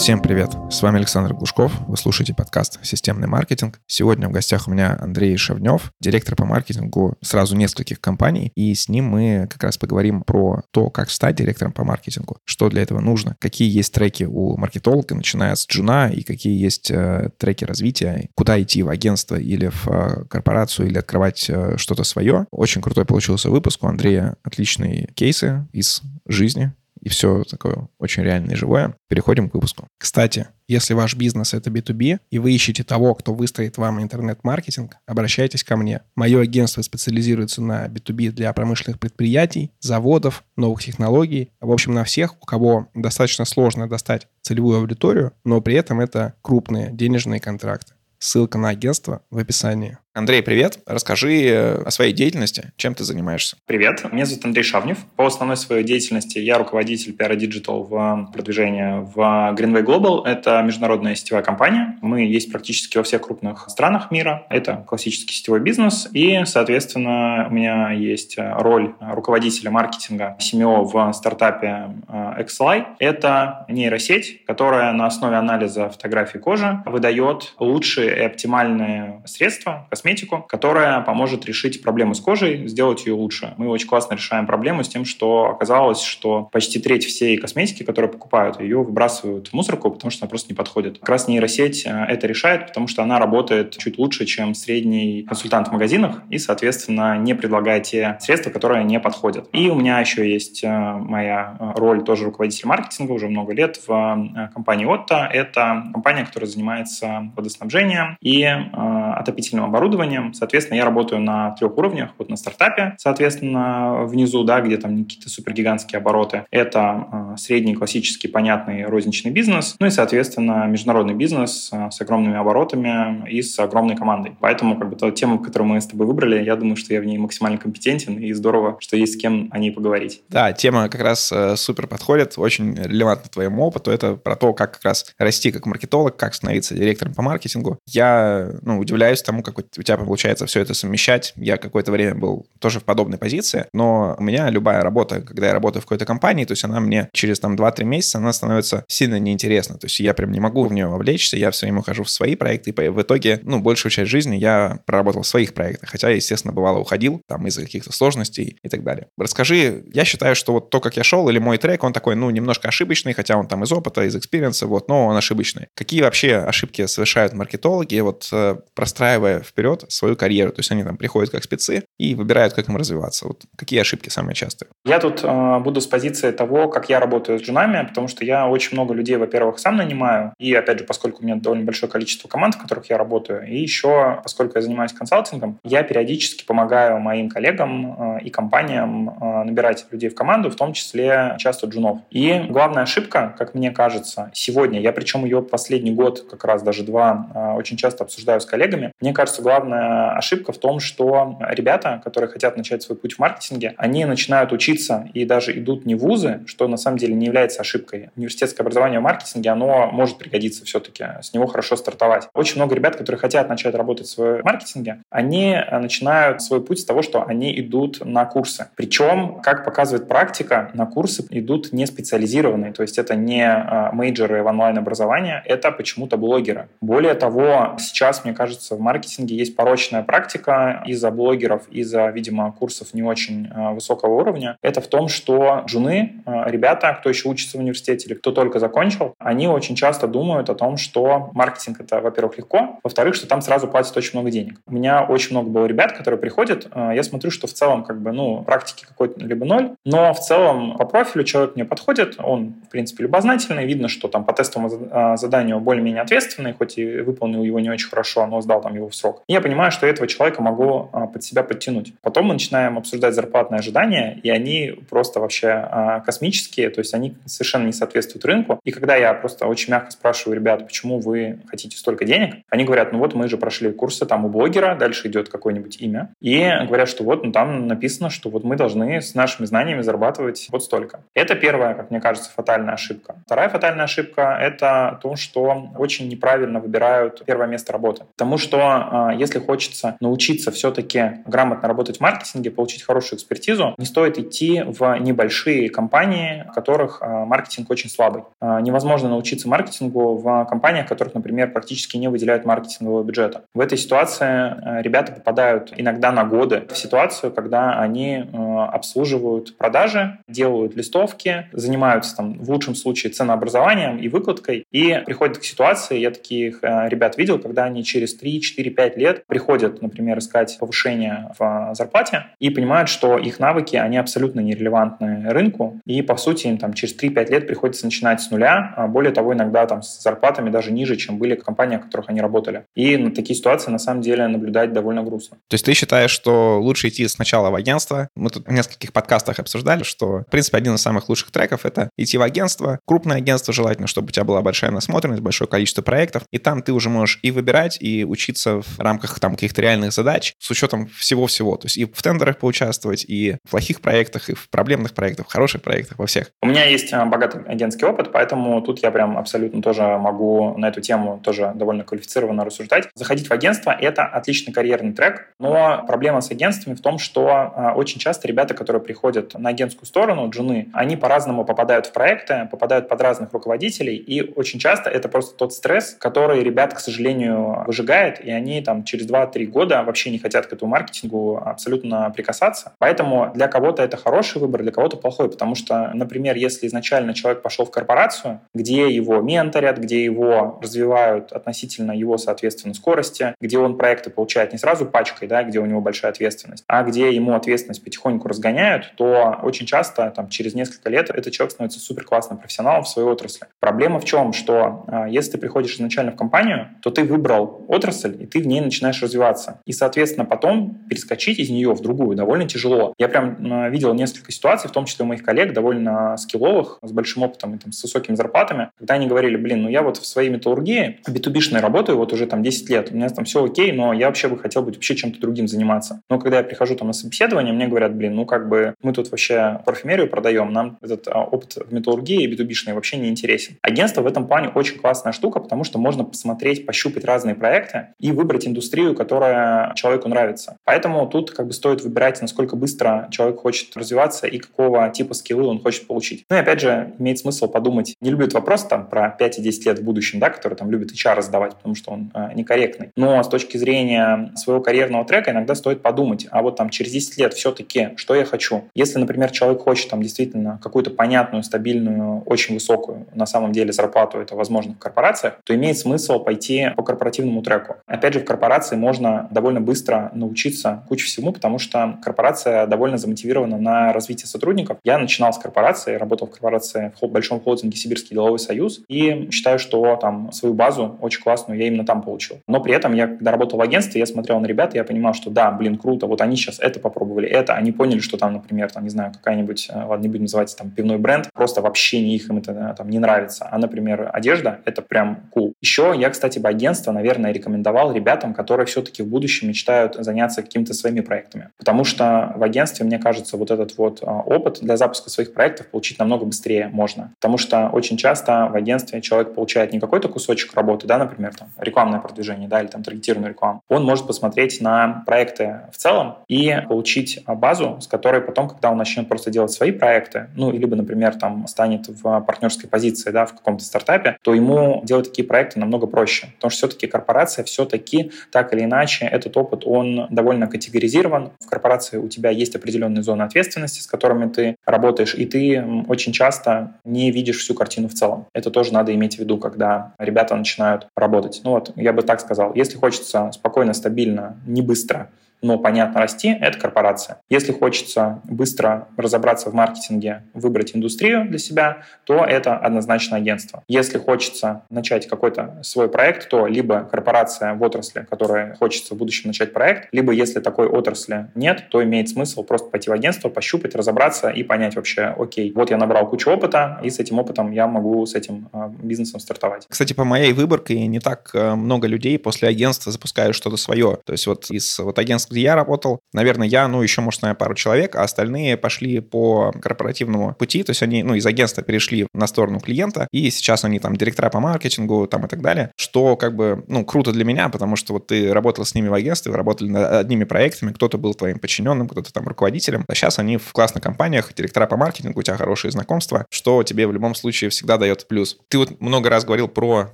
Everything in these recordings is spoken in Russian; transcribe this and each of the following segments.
Всем привет! С вами Александр Глушков. Вы слушаете подкаст «Системный маркетинг». Сегодня в гостях у меня Андрей Шавнев, директор по маркетингу сразу нескольких компаний. И с ним мы как раз поговорим про то, как стать директором по маркетингу, что для этого нужно, какие есть треки у маркетолога, начиная с джуна, и какие есть э, треки развития, куда идти в агентство или в э, корпорацию, или открывать э, что-то свое. Очень крутой получился выпуск. У Андрея отличные кейсы из жизни, и все такое очень реальное и живое. Переходим к выпуску. Кстати, если ваш бизнес — это B2B, и вы ищете того, кто выстроит вам интернет-маркетинг, обращайтесь ко мне. Мое агентство специализируется на B2B для промышленных предприятий, заводов, новых технологий. В общем, на всех, у кого достаточно сложно достать целевую аудиторию, но при этом это крупные денежные контракты. Ссылка на агентство в описании. Андрей, привет. Расскажи э, о своей деятельности. Чем ты занимаешься? Привет. Меня зовут Андрей Шавнев. По основной своей деятельности я руководитель PR Digital в продвижении в Greenway Global. Это международная сетевая компания. Мы есть практически во всех крупных странах мира. Это классический сетевой бизнес. И, соответственно, у меня есть роль руководителя маркетинга семьи в стартапе э, XLI. Это нейросеть, которая на основе анализа фотографий кожи выдает лучшие и оптимальные средства, косметику, которая поможет решить проблему с кожей, сделать ее лучше. Мы очень классно решаем проблему с тем, что оказалось, что почти треть всей косметики, которую покупают, ее выбрасывают в мусорку, потому что она просто не подходит. Как раз нейросеть э, это решает, потому что она работает чуть лучше, чем средний консультант в магазинах и, соответственно, не предлагает те средства, которые не подходят. И у меня еще есть э, моя э, роль тоже руководитель маркетинга уже много лет в компании Otto. Это компания, которая занимается водоснабжением и отопительным оборудованием оборудованием. Соответственно, я работаю на трех уровнях. Вот на стартапе, соответственно, внизу, да, где там какие-то супергигантские обороты. Это э, средний, классический, понятный розничный бизнес. Ну и, соответственно, международный бизнес э, с огромными оборотами и с огромной командой. Поэтому как бы та тема, которую мы с тобой выбрали, я думаю, что я в ней максимально компетентен и здорово, что есть с кем о ней поговорить. Да, тема как раз э, супер подходит, очень релевантна твоему опыту. Это про то, как как раз расти как маркетолог, как становиться директором по маркетингу. Я ну, удивляюсь тому, как у тебя получается все это совмещать. Я какое-то время был тоже в подобной позиции, но у меня любая работа, когда я работаю в какой-то компании, то есть она мне через там 2-3 месяца, она становится сильно неинтересна. То есть я прям не могу в нее вовлечься, я все время ухожу в свои проекты, и в итоге, ну, большую часть жизни я проработал в своих проектах, хотя, естественно, бывало уходил там из-за каких-то сложностей и так далее. Расскажи, я считаю, что вот то, как я шел, или мой трек, он такой, ну, немножко ошибочный, хотя он там из опыта, из experience а, вот, но он ошибочный. Какие вообще ошибки совершают маркетологи, вот э, простраивая вперед вперед свою карьеру. То есть они там приходят как спецы и выбирают, как им развиваться. Вот какие ошибки самые частые? Я тут э, буду с позиции того, как я работаю с джунами, потому что я очень много людей, во-первых, сам нанимаю, и, опять же, поскольку у меня довольно большое количество команд, в которых я работаю, и еще, поскольку я занимаюсь консалтингом, я периодически помогаю моим коллегам э, и компаниям э, набирать людей в команду, в том числе часто джунов. И главная ошибка, как мне кажется, сегодня, я причем ее последний год, как раз даже два, э, очень часто обсуждаю с коллегами, мне кажется, главная главная ошибка в том, что ребята, которые хотят начать свой путь в маркетинге, они начинают учиться и даже идут не в вузы, что на самом деле не является ошибкой. Университетское образование в маркетинге, оно может пригодиться все-таки, с него хорошо стартовать. Очень много ребят, которые хотят начать работать в своем маркетинге, они начинают свой путь с того, что они идут на курсы. Причем, как показывает практика, на курсы идут не специализированные, то есть это не а, мейджоры в онлайн-образовании, это почему-то блогеры. Более того, сейчас, мне кажется, в маркетинге есть порочная практика из-за блогеров, из-за, видимо, курсов не очень э, высокого уровня, это в том, что джуны, э, ребята, кто еще учится в университете или кто только закончил, они очень часто думают о том, что маркетинг — это, во-первых, легко, во-вторых, что там сразу платят очень много денег. У меня очень много было ребят, которые приходят, э, я смотрю, что в целом как бы, ну, практики какой-то либо ноль, но в целом по профилю человек мне подходит, он, в принципе, любознательный, видно, что там по тестовому заданию более-менее ответственный, хоть и выполнил его не очень хорошо, но сдал там его в срок. Я понимаю, что этого человека могу а, под себя подтянуть. Потом мы начинаем обсуждать зарплатные ожидания, и они просто вообще а, космические, то есть они совершенно не соответствуют рынку. И когда я просто очень мягко спрашиваю ребят, почему вы хотите столько денег, они говорят, ну вот мы же прошли курсы там у блогера, дальше идет какое-нибудь имя, и говорят, что вот ну, там написано, что вот мы должны с нашими знаниями зарабатывать вот столько. Это первая, как мне кажется, фатальная ошибка. Вторая фатальная ошибка — это то, что очень неправильно выбирают первое место работы. Потому что а, если хочется научиться все-таки грамотно работать в маркетинге, получить хорошую экспертизу, не стоит идти в небольшие компании, в которых маркетинг очень слабый. Невозможно научиться маркетингу в компаниях, в которых, например, практически не выделяют маркетингового бюджета. В этой ситуации ребята попадают иногда на годы в ситуацию, когда они обслуживают продажи, делают листовки, занимаются там в лучшем случае ценообразованием и выкладкой, и приходят к ситуации, я таких ребят видел, когда они через 3, 4, 5 лет приходят, например, искать повышение в зарплате и понимают, что их навыки, они абсолютно нерелевантны рынку, и, по сути, им там через 3-5 лет приходится начинать с нуля, а более того, иногда там с зарплатами даже ниже, чем были компании, в которых они работали. И на такие ситуации, на самом деле, наблюдать довольно грустно. То есть ты считаешь, что лучше идти сначала в агентство? Мы тут в нескольких подкастах обсуждали, что, в принципе, один из самых лучших треков — это идти в агентство, крупное агентство желательно, чтобы у тебя была большая насмотренность, большое количество проектов, и там ты уже можешь и выбирать, и учиться в рамках там каких-то реальных задач с учетом всего-всего. То есть и в тендерах поучаствовать, и в плохих проектах, и в проблемных проектах, в хороших проектах, во всех. У меня есть а, богатый агентский опыт, поэтому тут я прям абсолютно тоже могу на эту тему тоже довольно квалифицированно рассуждать. Заходить в агентство — это отличный карьерный трек, но проблема с агентствами в том, что а, очень часто ребята, которые приходят на агентскую сторону, джуны, они по-разному попадают в проекты, попадают под разных руководителей, и очень часто это просто тот стресс, который ребят, к сожалению, выжигает, и они там через 2-3 года вообще не хотят к этому маркетингу абсолютно прикасаться. Поэтому для кого-то это хороший выбор, для кого-то плохой, потому что, например, если изначально человек пошел в корпорацию, где его менторят, где его развивают относительно его, соответственно, скорости, где он проекты получает не сразу пачкой, да, где у него большая ответственность, а где ему ответственность потихоньку разгоняют, то очень часто там, через несколько лет этот человек становится супер классным профессионалом в своей отрасли. Проблема в чем? Что э, если ты приходишь изначально в компанию, то ты выбрал отрасль, и ты в ней начинаешь развиваться. И, соответственно, потом перескочить из нее в другую довольно тяжело. Я прям э, видел несколько ситуаций, в том числе у моих коллег, довольно скилловых, с большим опытом и там, с высокими зарплатами, когда они говорили, блин, ну я вот в своей металлургии b 2 работаю вот уже там 10 лет, у меня там все окей, но я вообще бы хотел быть вообще чем-то другим заниматься. Но когда я прихожу там на собеседование, мне говорят, блин, ну как бы мы тут вообще парфюмерию продаем, нам этот а, опыт в металлургии b 2 вообще не интересен. Агентство в этом плане очень классная штука, потому что можно посмотреть, пощупать разные проекты и выбрать индустрию, которая человеку нравится. Поэтому тут как бы стоит выбирать, насколько быстро человек хочет развиваться и какого типа скиллы он хочет получить. Ну и опять же, имеет смысл подумать, не этот вопрос там про 5 и 10 лет в будущем, да, который там любит HR задавать, потому что он э, некорректный. Но с точки зрения своего карьерного трека иногда стоит подумать, а вот там через 10 лет все-таки, что я хочу? Если, например, человек хочет там действительно какую-то понятную, стабильную, очень высокую на самом деле зарплату, это возможно в корпорациях, то имеет смысл пойти по корпоративному треку. Опять же, в корпорации можно довольно быстро научиться куче всему, потому что корпорация довольно замотивирована на развитие сотрудников. Я начинал с корпорации, работал в корпорации в большом холдинге Сибирский деловой союз, и считаю, что там свою базу очень классную я именно там получил. Но при этом я, когда работал в агентстве, я смотрел на ребят, и я понимал, что да, блин, круто, вот они сейчас это попробовали, это, они поняли, что там, например, там, не знаю, какая-нибудь, э, ладно, не будем называть там пивной бренд, просто вообще не их им это там не нравится. А, например, одежда — это прям cool. Еще я, кстати, бы агентство, наверное, рекомендовал ребятам, которые все-таки в будущем мечтают заняться какими-то своими проектами. Потому что в агентстве, мне кажется, вот этот вот а, опыт для запуска своих проектов получить намного быстрее можно. Потому что очень часто в агентстве человек получает не какой-то кусочек работы, да, например, там, рекламное продвижение, да, или там таргетированную рекламу. Он может посмотреть на проекты в целом и получить базу, с которой потом, когда он начнет просто делать свои проекты, ну, либо, например, там станет в партнерской позиции, да, в каком-то стартапе, то ему делать такие проекты намного проще. Потому что все-таки корпорация все-таки так или иначе этот опыт, он довольно категоризирован. В корпорации у тебя есть определенные зоны ответственности, с которыми ты работаешь, и ты очень часто не видишь всю картину в целом. Это тоже надо иметь в виду, когда ребята начинают работать. Ну вот, я бы так сказал. Если хочется спокойно, стабильно, не быстро но понятно расти, это корпорация. Если хочется быстро разобраться в маркетинге, выбрать индустрию для себя, то это однозначно агентство. Если хочется начать какой-то свой проект, то либо корпорация в отрасли, которая хочется в будущем начать проект, либо если такой отрасли нет, то имеет смысл просто пойти в агентство, пощупать, разобраться и понять вообще, окей, вот я набрал кучу опыта, и с этим опытом я могу с этим а, бизнесом стартовать. Кстати, по моей выборке не так э, много людей после агентства запускают что-то свое. То есть вот из вот агентского где я работал, наверное, я, ну, еще, может, наверное, пару человек, а остальные пошли по корпоративному пути, то есть они, ну, из агентства перешли на сторону клиента, и сейчас они там директора по маркетингу там и так далее, что как бы, ну, круто для меня, потому что вот ты работал с ними в агентстве, вы работали над одними проектами, кто-то был твоим подчиненным, кто-то там руководителем, а сейчас они в классных компаниях, директора по маркетингу, у тебя хорошие знакомства, что тебе в любом случае всегда дает плюс. Ты вот много раз говорил про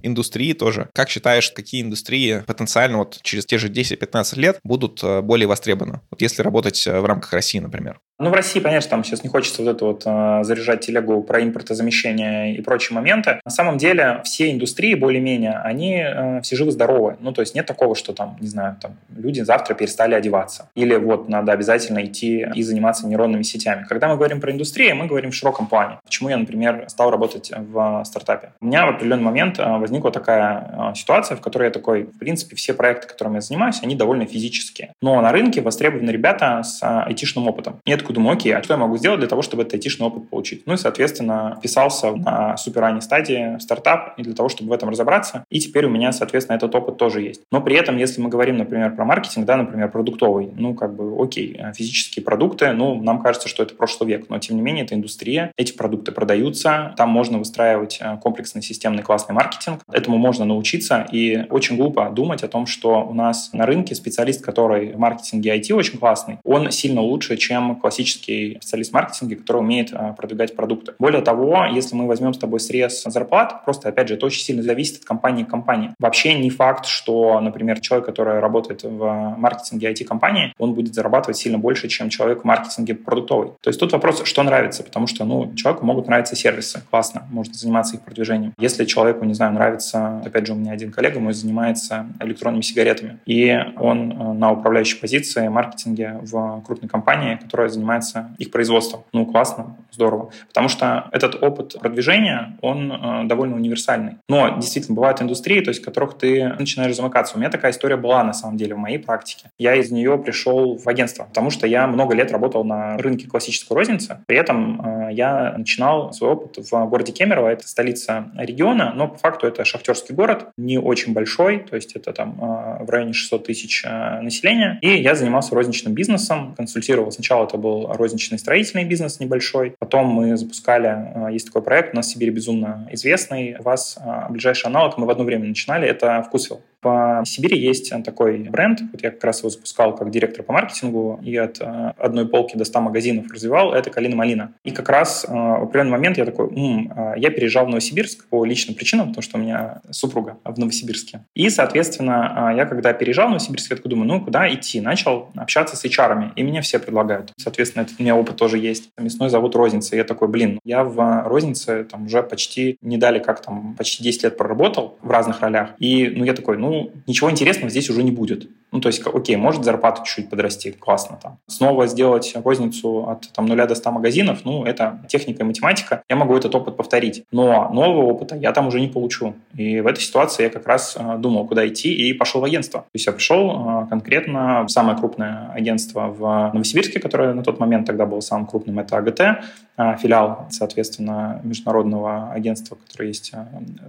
индустрии тоже. Как считаешь, какие индустрии потенциально вот через те же 10-15 лет будут э, более востребованы? Вот если работать э, в рамках России, например. Ну, в России, конечно, там сейчас не хочется вот это вот э, заряжать телегу про импортозамещение и прочие моменты. На самом деле все индустрии более-менее, они э, все живы-здоровы. Ну, то есть нет такого, что там, не знаю, там люди завтра перестали одеваться. Или вот надо обязательно идти и заниматься нейронными сетями. Когда мы говорим про индустрию, мы говорим в широком плане. Почему я, например, стал работать в стартапе? У меня в определенный момент э, возникла такая э, ситуация, в которой я такой, в принципе, все проекты, которыми я занимаюсь, они довольно физические. Но на рынке востребованы ребята с э, айтишным опытом. Нет такой думаю, окей, а что я могу сделать для того, чтобы этот айтишный опыт получить? Ну и, соответственно, писался на супер ранней стадии стартап и для того, чтобы в этом разобраться. И теперь у меня, соответственно, этот опыт тоже есть. Но при этом, если мы говорим, например, про маркетинг, да, например, продуктовый, ну, как бы, окей, физические продукты, ну, нам кажется, что это прошлый век, но, тем не менее, это индустрия, эти продукты продаются, там можно выстраивать э, комплексный системный классный маркетинг, этому можно научиться, и очень глупо думать о том, что у нас на рынке специалист, который в маркетинге IT очень классный, он сильно лучше, чем классический специалист маркетинга, который умеет а, продвигать продукты. Более того, если мы возьмем с тобой срез зарплат, просто, опять же, это очень сильно зависит от компании к компании. Вообще не факт, что, например, человек, который работает в маркетинге IT-компании, он будет зарабатывать сильно больше, чем человек в маркетинге продуктовый. То есть тут вопрос, что нравится, потому что, ну, человеку могут нравиться сервисы, классно, можно заниматься их продвижением. Если человеку, не знаю, нравится, опять же, у меня один коллега мой занимается электронными сигаретами, и он э, на управляющей позиции маркетинге в крупной компании, которая занимается их производством. Ну, классно, здорово. Потому что этот опыт продвижения, он э, довольно универсальный. Но действительно бывают индустрии, то есть в которых ты начинаешь замыкаться. У меня такая история была на самом деле в моей практике. Я из нее пришел в агентство, потому что я много лет работал на рынке классической розницы. При этом э, я начинал свой опыт в городе Кемерово, это столица региона, но по факту это шахтерский город, не очень большой, то есть это там э, в районе 600 тысяч населения. И я занимался розничным бизнесом, консультировал. Сначала это был розничный строительный бизнес небольшой. Потом мы запускали, а, есть такой проект, у нас в Сибири безумно известный. У вас а, ближайший аналог, мы в одно время начинали, это Вкусвилл. В Сибири есть такой бренд, вот я как раз его запускал как директор по маркетингу и от а, одной полки до 100 магазинов развивал, это Калина Малина. И как раз в определенный момент я такой, М, я переезжал в Новосибирск по личным причинам, потому что у меня супруга в Новосибирске. И, соответственно, я когда переезжал в Новосибирск, я такой думаю, ну, куда идти? Начал общаться с HR, и мне все предлагают. Соответственно, это у меня опыт тоже есть. Мясной завод розница. И я такой, блин, я в рознице там уже почти не дали как там, почти 10 лет проработал в разных ролях. И ну, я такой, ну, ничего интересного здесь уже не будет. Ну, то есть, окей, может зарплата чуть-чуть подрасти, классно там. Снова сделать розницу от там, 0 до 100 магазинов, ну, это техника и математика, я могу этот опыт повторить. Но нового опыта я там уже не получу. И в этой ситуации я как раз э, думал, куда идти, и пошел в агентство. То есть я пришел э, конкретно в самое крупное агентство в Новосибирске, которое на тот момент тогда было самым крупным, это АГТ, э, филиал, соответственно, международного агентства, которое есть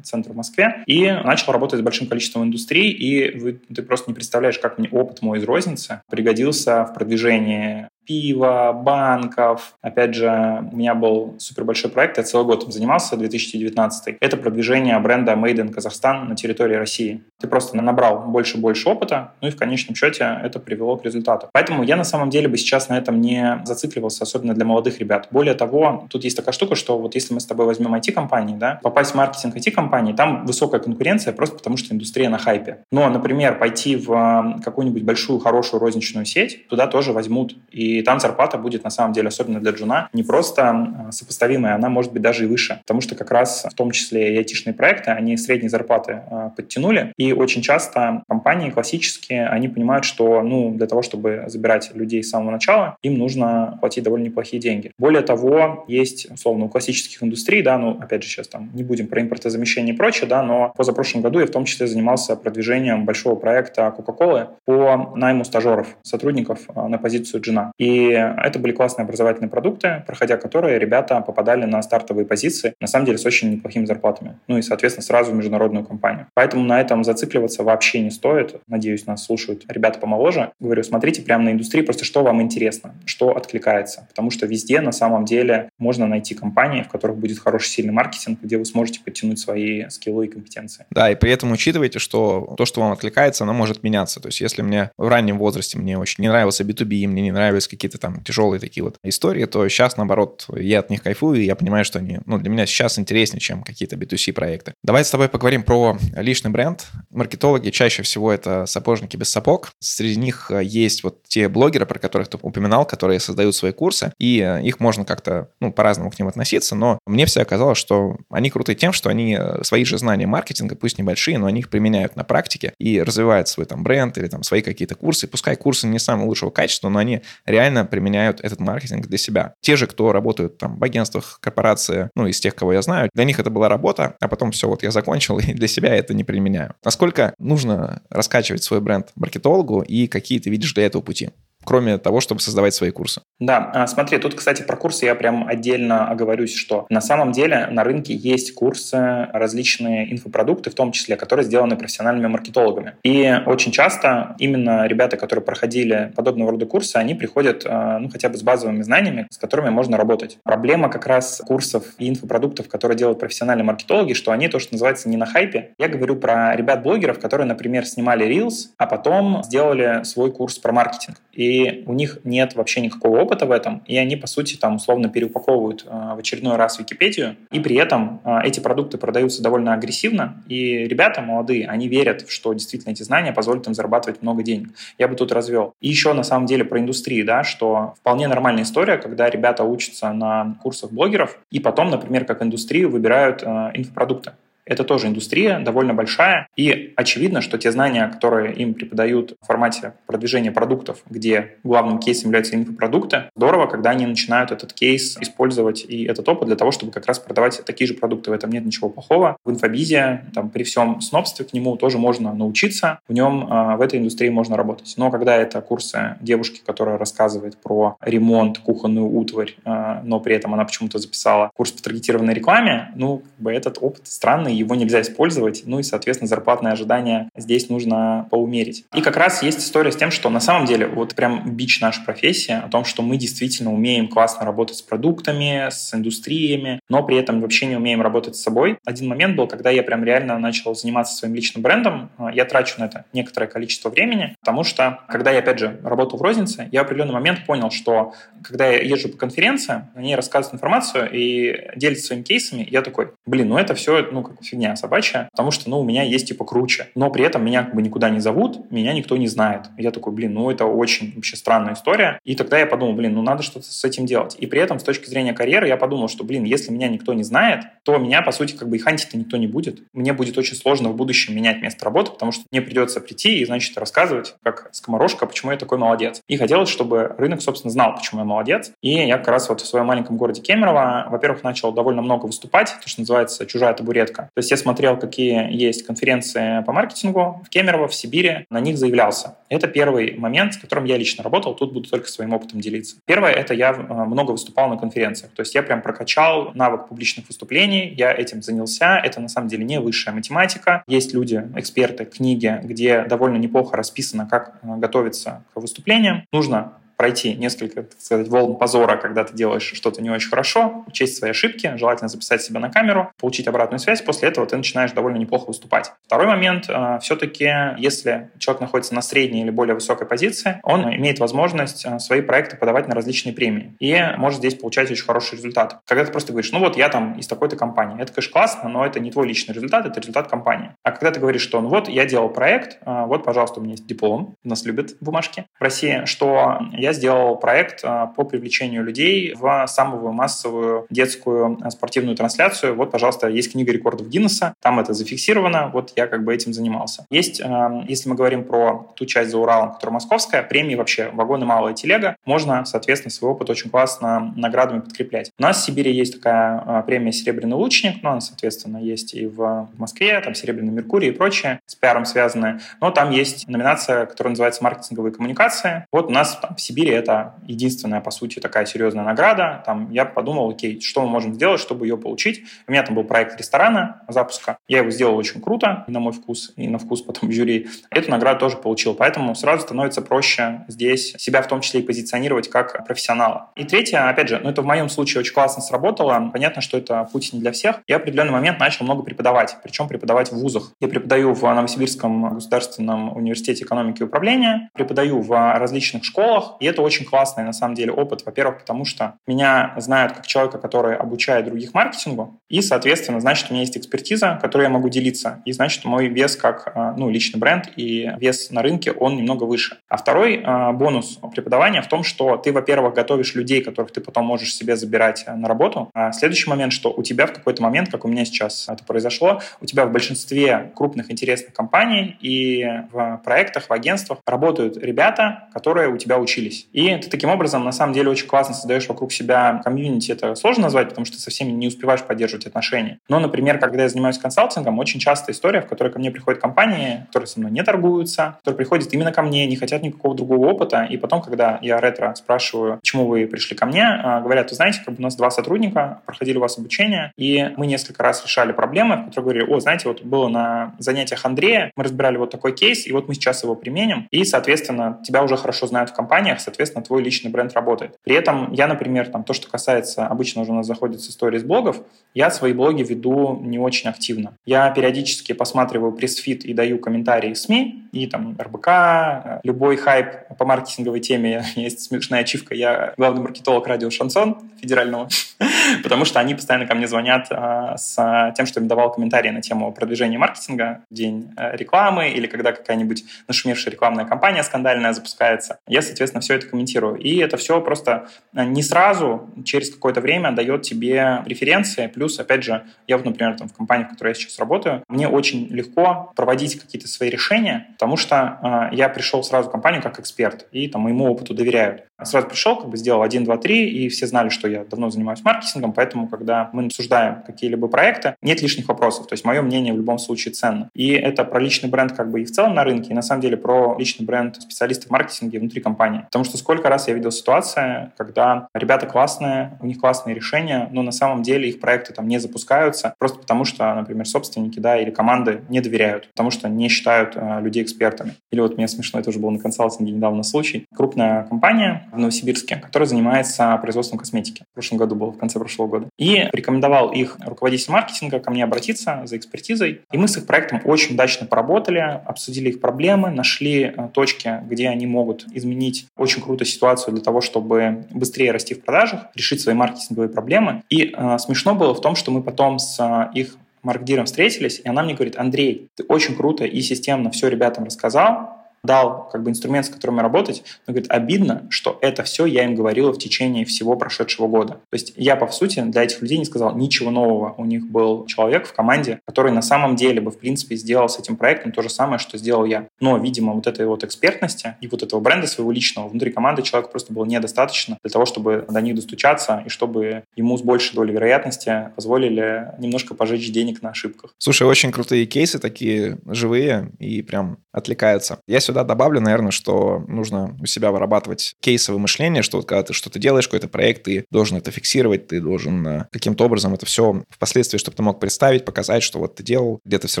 центр в Москве, и начал работать с большим количеством индустрий, и вы, ты просто не представляешь, как мне опыт мой из розницы пригодился в продвижении пива, банков. Опять же, у меня был супер большой проект, я целый год им занимался, 2019. Это продвижение бренда Made in Казахстан на территории России. Ты просто набрал больше-больше опыта, ну и в конечном счете это привело к результату. Поэтому я на самом деле бы сейчас на этом не зацикливался, особенно для молодых ребят. Более того, тут есть такая штука, что вот если мы с тобой возьмем IT-компании, да, попасть в маркетинг IT-компании, там высокая конкуренция просто потому, что индустрия на хайпе. Но, например, пойти в какую-нибудь большую, хорошую розничную сеть, туда тоже возьмут и и там зарплата будет, на самом деле, особенно для джуна, не просто сопоставимая, она может быть даже и выше. Потому что как раз в том числе и айтишные проекты, они средние зарплаты а, подтянули. И очень часто компании классические, они понимают, что ну, для того, чтобы забирать людей с самого начала, им нужно платить довольно неплохие деньги. Более того, есть, условно, у классических индустрий, да, ну, опять же, сейчас там не будем про импортозамещение и прочее, да, но позапрошлом году я в том числе занимался продвижением большого проекта Coca-Cola по найму стажеров, сотрудников а, на позицию джина. И И это были классные образовательные продукты, проходя которые ребята попадали на стартовые позиции, на самом деле с очень неплохими зарплатами. Ну и, соответственно, сразу в международную компанию. Поэтому на этом зацикливаться вообще не стоит. Надеюсь, нас слушают ребята помоложе. Говорю, смотрите прямо на индустрии, просто что вам интересно, что откликается. Потому что везде на самом деле можно найти компании, в которых будет хороший, сильный маркетинг, где вы сможете подтянуть свои скиллы и компетенции. Да, и при этом учитывайте, что то, что вам откликается, оно может меняться. То есть если мне в раннем возрасте мне очень не нравился B2B, мне не нравились какие-то там тяжелые такие вот истории, то сейчас, наоборот, я от них кайфую, и я понимаю, что они, ну, для меня сейчас интереснее, чем какие-то B2C проекты. Давай с тобой поговорим про личный бренд. Маркетологи чаще всего это сапожники без сапог. Среди них э, есть вот те блогеры, про которых ты упоминал, которые создают свои курсы, и э, их можно как-то, ну, по-разному к ним относиться, но мне все оказалось, что они крутые тем, что они э, свои же знания маркетинга, пусть небольшие, но они их применяют на практике и развивают свой там бренд или там свои какие-то курсы. Пускай курсы не самого лучшего качества, но они реально применяют этот маркетинг для себя. Те же, кто работают там в агентствах, корпорации, ну, из тех, кого я знаю, для них это была работа, а потом все, вот я закончил, и для себя это не применяю. Насколько нужно раскачивать свой бренд маркетологу и какие ты видишь для этого пути? Кроме того, чтобы создавать свои курсы. Да, а, смотри, тут, кстати, про курсы я прям отдельно оговорюсь, что на самом деле на рынке есть курсы, различные инфопродукты, в том числе, которые сделаны профессиональными маркетологами. И очень часто именно ребята, которые проходили подобного рода курсы, они приходят, а, ну, хотя бы с базовыми знаниями, с которыми можно работать. Проблема как раз курсов и инфопродуктов, которые делают профессиональные маркетологи, что они, то, что называется, не на хайпе. Я говорю про ребят-блогеров, которые, например, снимали Reels, а потом сделали свой курс про маркетинг. И у них нет вообще никакого опыта в этом, и они, по сути, там условно переупаковывают э, в очередной раз Википедию, и при этом э, эти продукты продаются довольно агрессивно, и ребята молодые, они верят, что действительно эти знания позволят им зарабатывать много денег. Я бы тут развел. И еще на самом деле про индустрии, да, что вполне нормальная история, когда ребята учатся на курсах блогеров, и потом, например, как индустрию выбирают э, инфопродукты. Это тоже индустрия довольно большая, и очевидно, что те знания, которые им преподают в формате продвижения продуктов, где главным кейсом являются инфопродукты, здорово, когда они начинают этот кейс использовать и этот опыт для того, чтобы как раз продавать такие же продукты. В этом нет ничего плохого. В инфобизе, там, при всем снобстве к нему тоже можно научиться, в нем, в этой индустрии можно работать. Но когда это курсы девушки, которая рассказывает про ремонт, кухонную утварь, а, но при этом она почему-то записала курс по таргетированной рекламе, ну, как бы этот опыт странный, его нельзя использовать, ну и, соответственно, зарплатные ожидания здесь нужно поумерить. И как раз есть история с тем, что на самом деле вот прям бич наша профессия о том, что мы действительно умеем классно работать с продуктами, с индустриями, но при этом вообще не умеем работать с собой. Один момент был, когда я прям реально начал заниматься своим личным брендом, я трачу на это некоторое количество времени, потому что, когда я, опять же, работал в рознице, я в определенный момент понял, что когда я езжу по конференциям, они рассказывают информацию и делятся своими кейсами, я такой, блин, ну это все, ну, как фигня собачья, потому что, ну, у меня есть типа круче. Но при этом меня как бы никуда не зовут, меня никто не знает. я такой, блин, ну, это очень вообще странная история. И тогда я подумал, блин, ну, надо что-то с этим делать. И при этом, с точки зрения карьеры, я подумал, что, блин, если меня никто не знает, то меня, по сути, как бы и хантить-то никто не будет. Мне будет очень сложно в будущем менять место работы, потому что мне придется прийти и, значит, рассказывать, как скоморожка, почему я такой молодец. И хотелось, чтобы рынок, собственно, знал, почему я молодец. И я как раз вот в своем маленьком городе Кемерово, во-первых, начал довольно много выступать, то, что называется чужая табуретка. То есть я смотрел, какие есть конференции по маркетингу в Кемерово, в Сибири, на них заявлялся. Это первый момент, с которым я лично работал, тут буду только своим опытом делиться. Первое, это я э, много выступал на конференциях, то есть я прям прокачал навык публичных выступлений, я этим занялся, это на самом деле не высшая математика, есть люди, эксперты, книги, где довольно неплохо расписано, как э, готовиться к выступлениям. Нужно пройти несколько, так сказать, волн позора, когда ты делаешь что-то не очень хорошо, учесть свои ошибки, желательно записать себя на камеру, получить обратную связь, после этого ты начинаешь довольно неплохо выступать. Второй момент, э, все-таки, если человек находится на средней или более высокой позиции, он имеет возможность э, свои проекты подавать на различные премии и может здесь получать очень хороший результат. Когда ты просто говоришь, ну вот я там из такой-то компании, это, конечно, классно, но это не твой личный результат, это результат компании. А когда ты говоришь, что ну вот я делал проект, э, вот, пожалуйста, у меня есть диплом, нас любят бумажки в России, что я я сделал проект а, по привлечению людей в самую массовую детскую а, спортивную трансляцию. Вот, пожалуйста, есть книга рекордов Гиннесса, там это зафиксировано, вот я как бы этим занимался. Есть, а, если мы говорим про ту часть за Уралом, которая московская, премии вообще вагоны малая телега, можно, соответственно, свой опыт очень классно наградами подкреплять. У нас в Сибири есть такая премия «Серебряный лучник», ну, она, соответственно, есть и в Москве, там «Серебряный Меркурий» и прочее, с пиаром связанное. Но там есть номинация, которая называется «Маркетинговые коммуникации». Вот у нас там в Сибири Сибири это единственная, по сути, такая серьезная награда. Там я подумал, окей, что мы можем сделать, чтобы ее получить. У меня там был проект ресторана запуска. Я его сделал очень круто, на мой вкус, и на вкус потом жюри. Эту награду тоже получил. Поэтому сразу становится проще здесь себя в том числе и позиционировать как профессионала. И третье, опять же, ну это в моем случае очень классно сработало. Понятно, что это путь не для всех. Я в определенный момент начал много преподавать, причем преподавать в вузах. Я преподаю в Новосибирском государственном университете экономики и управления, преподаю в различных школах, это очень классный на самом деле опыт. Во-первых, потому что меня знают как человека, который обучает других маркетингу, и, соответственно, значит, у меня есть экспертиза, которой я могу делиться, и значит, мой вес как а, ну, личный бренд и вес на рынке, он немного выше. А второй э, бонус преподавания в том, что ты, во-первых, готовишь людей, которых ты потом можешь себе забирать на работу. А следующий момент, что у тебя в какой-то момент, как у меня сейчас это произошло, у тебя в большинстве крупных интересных компаний и в проектах, в агентствах работают ребята, которые у тебя учились. И ты таким образом, на самом деле, очень классно создаешь вокруг себя комьюнити. Это сложно назвать, потому что со всеми не успеваешь поддерживать отношения. Но, например, когда я занимаюсь консалтингом, очень часто история, в которой ко мне приходят компании, которые со мной не торгуются, которые приходят именно ко мне, не хотят никакого другого опыта. И потом, когда я ретро спрашиваю, почему вы пришли ко мне, а, говорят, вы знаете, как бы у нас два сотрудника проходили у вас обучение, и мы несколько раз решали проблемы, в которые говорили, о, знаете, вот было на занятиях Андрея, мы разбирали вот такой кейс, и вот мы сейчас его применим, и, соответственно, тебя уже хорошо знают в компаниях, соответственно, твой личный бренд работает. При этом я, например, там, то, что касается, обычно уже у нас заходит с истории блогов, я свои блоги веду не очень активно. Я периодически посматриваю Pressfeed и даю комментарии в СМИ, и там РБК, любой хайп по маркетинговой теме, есть смешная ачивка, я главный маркетолог радио Шансон федерального, потому что они постоянно ко мне звонят а, с тем, что им давал комментарии на тему продвижения маркетинга, день э, рекламы или когда какая-нибудь нашумевшая рекламная кампания скандальная запускается. Я, соответственно, все это комментирую. И это все просто э, не сразу, через какое-то время дает тебе преференции. Плюс, опять же, я вот, например, там, в компании, в которой я сейчас работаю, мне очень легко проводить какие-то свои решения, потому что э, я пришел сразу в компанию как эксперт, и там моему опыту доверяют. Сразу пришел, как бы сделал один, два, три, и все знали, что я давно занимаюсь маркетингом, поэтому, когда мы обсуждаем какие-либо проекты, нет лишних вопросов. То есть мое мнение в любом случае ценно. И это про личный бренд как бы и в целом на рынке, и на самом деле про личный бренд специалистов в маркетинге внутри компании. Потому что сколько раз я видел ситуации, когда ребята классные, у них классные решения, но на самом деле их проекты там не запускаются, просто потому что, например, собственники, да, или команды не доверяют, потому что не считают э, людей экспертами. Или вот мне смешно, это уже был на консалтинге недавно случай. Крупная компания, в Новосибирске, который занимается производством косметики. В прошлом году был, в конце прошлого года. И рекомендовал их руководитель маркетинга ко мне обратиться за экспертизой. И мы с их проектом очень удачно поработали, обсудили их проблемы, нашли э, точки, где они могут изменить очень круто ситуацию для того, чтобы быстрее расти в продажах, решить свои маркетинговые проблемы. И э, смешно было в том, что мы потом с э, их маркетиром встретились, и она мне говорит, Андрей, ты очень круто и системно все ребятам рассказал, дал как бы инструмент, с которым работать, но говорит, обидно, что это все я им говорила в течение всего прошедшего года. То есть я, по сути, для этих людей не сказал ничего нового. У них был человек в команде, который на самом деле бы, в принципе, сделал с этим проектом то же самое, что сделал я. Но, видимо, вот этой вот экспертности и вот этого бренда своего личного внутри команды человека просто было недостаточно для того, чтобы до них достучаться и чтобы ему с большей долей вероятности позволили немножко пожечь денег на ошибках. Слушай, очень крутые кейсы такие живые и прям отвлекаются. Я сюда добавлю, наверное, что нужно у себя вырабатывать кейсовое мышление, что вот когда ты что-то делаешь, какой-то проект, ты должен это фиксировать, ты должен э, каким-то образом это все впоследствии, чтобы ты мог представить, показать, что вот ты делал, где-то все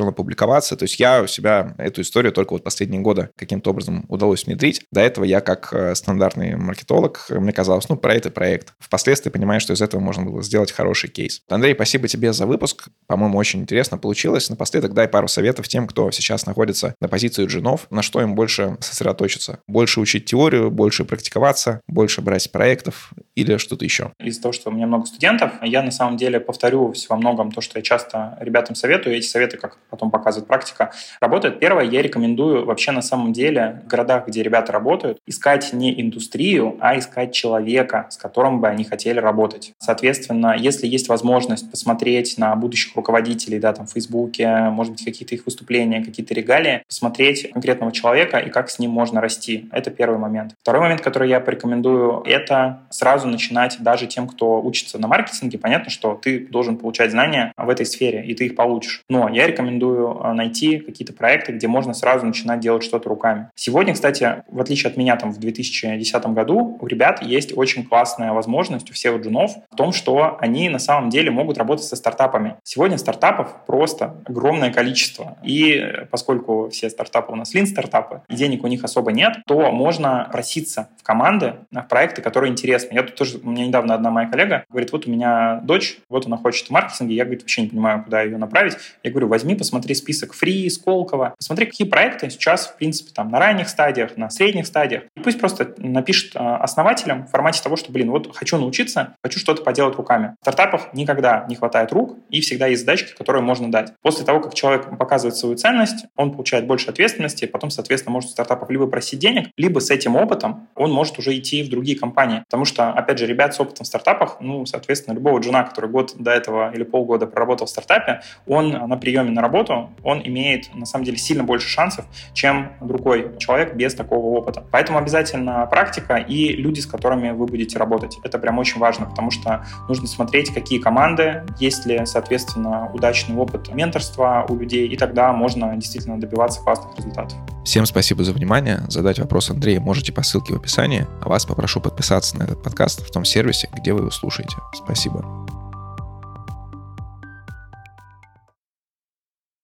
равно публиковаться. То есть я у себя эту историю только вот последние годы каким-то образом удалось внедрить. До этого я как э, стандартный маркетолог, мне казалось, ну, про это проект. Впоследствии понимаю, что из этого можно было сделать хороший кейс. Андрей, спасибо тебе за выпуск. По-моему, очень интересно получилось. Напоследок дай пару советов тем, кто сейчас находится на позиции джинов, на что им больше сосредоточиться. Больше учить теорию, больше практиковаться, больше брать проектов или что-то еще. Из-за того, что у меня много студентов, я на самом деле повторю во многом то, что я часто ребятам советую. Эти советы, как потом показывает практика, работают. Первое, я рекомендую вообще на самом деле в городах, где ребята работают, искать не индустрию, а искать человека, с которым бы они хотели работать. Соответственно, если есть возможность посмотреть на будущих руководителей, да, там, в Фейсбуке, может быть, какие-то их выступления, какие-то регалии, посмотреть конкретного человека, человека и как с ним можно расти. Это первый момент. Второй момент, который я порекомендую, это сразу начинать даже тем, кто учится на маркетинге. Понятно, что ты должен получать знания в этой сфере, и ты их получишь. Но я рекомендую а, найти какие-то проекты, где можно сразу начинать делать что-то руками. Сегодня, кстати, в отличие от меня там в 2010 году, у ребят есть очень классная возможность у всех джунов в том, что они на самом деле могут работать со стартапами. Сегодня стартапов просто огромное количество. И поскольку все стартапы у нас лин-стартапы, и денег у них особо нет, то можно проситься в команды, в проекты, которые интересны. Я тут тоже, у меня недавно одна моя коллега говорит, вот у меня дочь, вот она хочет в маркетинге, я, говорит, вообще не понимаю, куда ее направить. Я говорю, возьми, посмотри список Free, Сколково, посмотри, какие проекты сейчас, в принципе, там на ранних стадиях, на средних стадиях. И пусть просто напишет а, основателям в формате того, что, блин, вот хочу научиться, хочу что-то поделать руками. В стартапах никогда не хватает рук, и всегда есть задачки, которые можно дать. После того, как человек показывает свою ценность, он получает больше ответственности, потом, соответственно, может у стартапов либо просить денег, либо с этим опытом он может уже идти в другие компании. Потому что, опять же, ребят с опытом в стартапах, ну, соответственно, любого джуна, который год до этого или полгода проработал в стартапе, он на приеме на работу, он имеет, на самом деле, сильно больше шансов, чем другой человек без такого опыта. Поэтому обязательно практика и люди, с которыми вы будете работать. Это прям очень важно, потому что нужно смотреть, какие команды, есть ли, соответственно, удачный опыт менторства у людей, и тогда можно действительно добиваться классных результатов. Всем спасибо за внимание. Задать вопрос Андрею можете по ссылке в описании, а вас попрошу подписаться на этот подкаст в том сервисе, где вы его слушаете. Спасибо.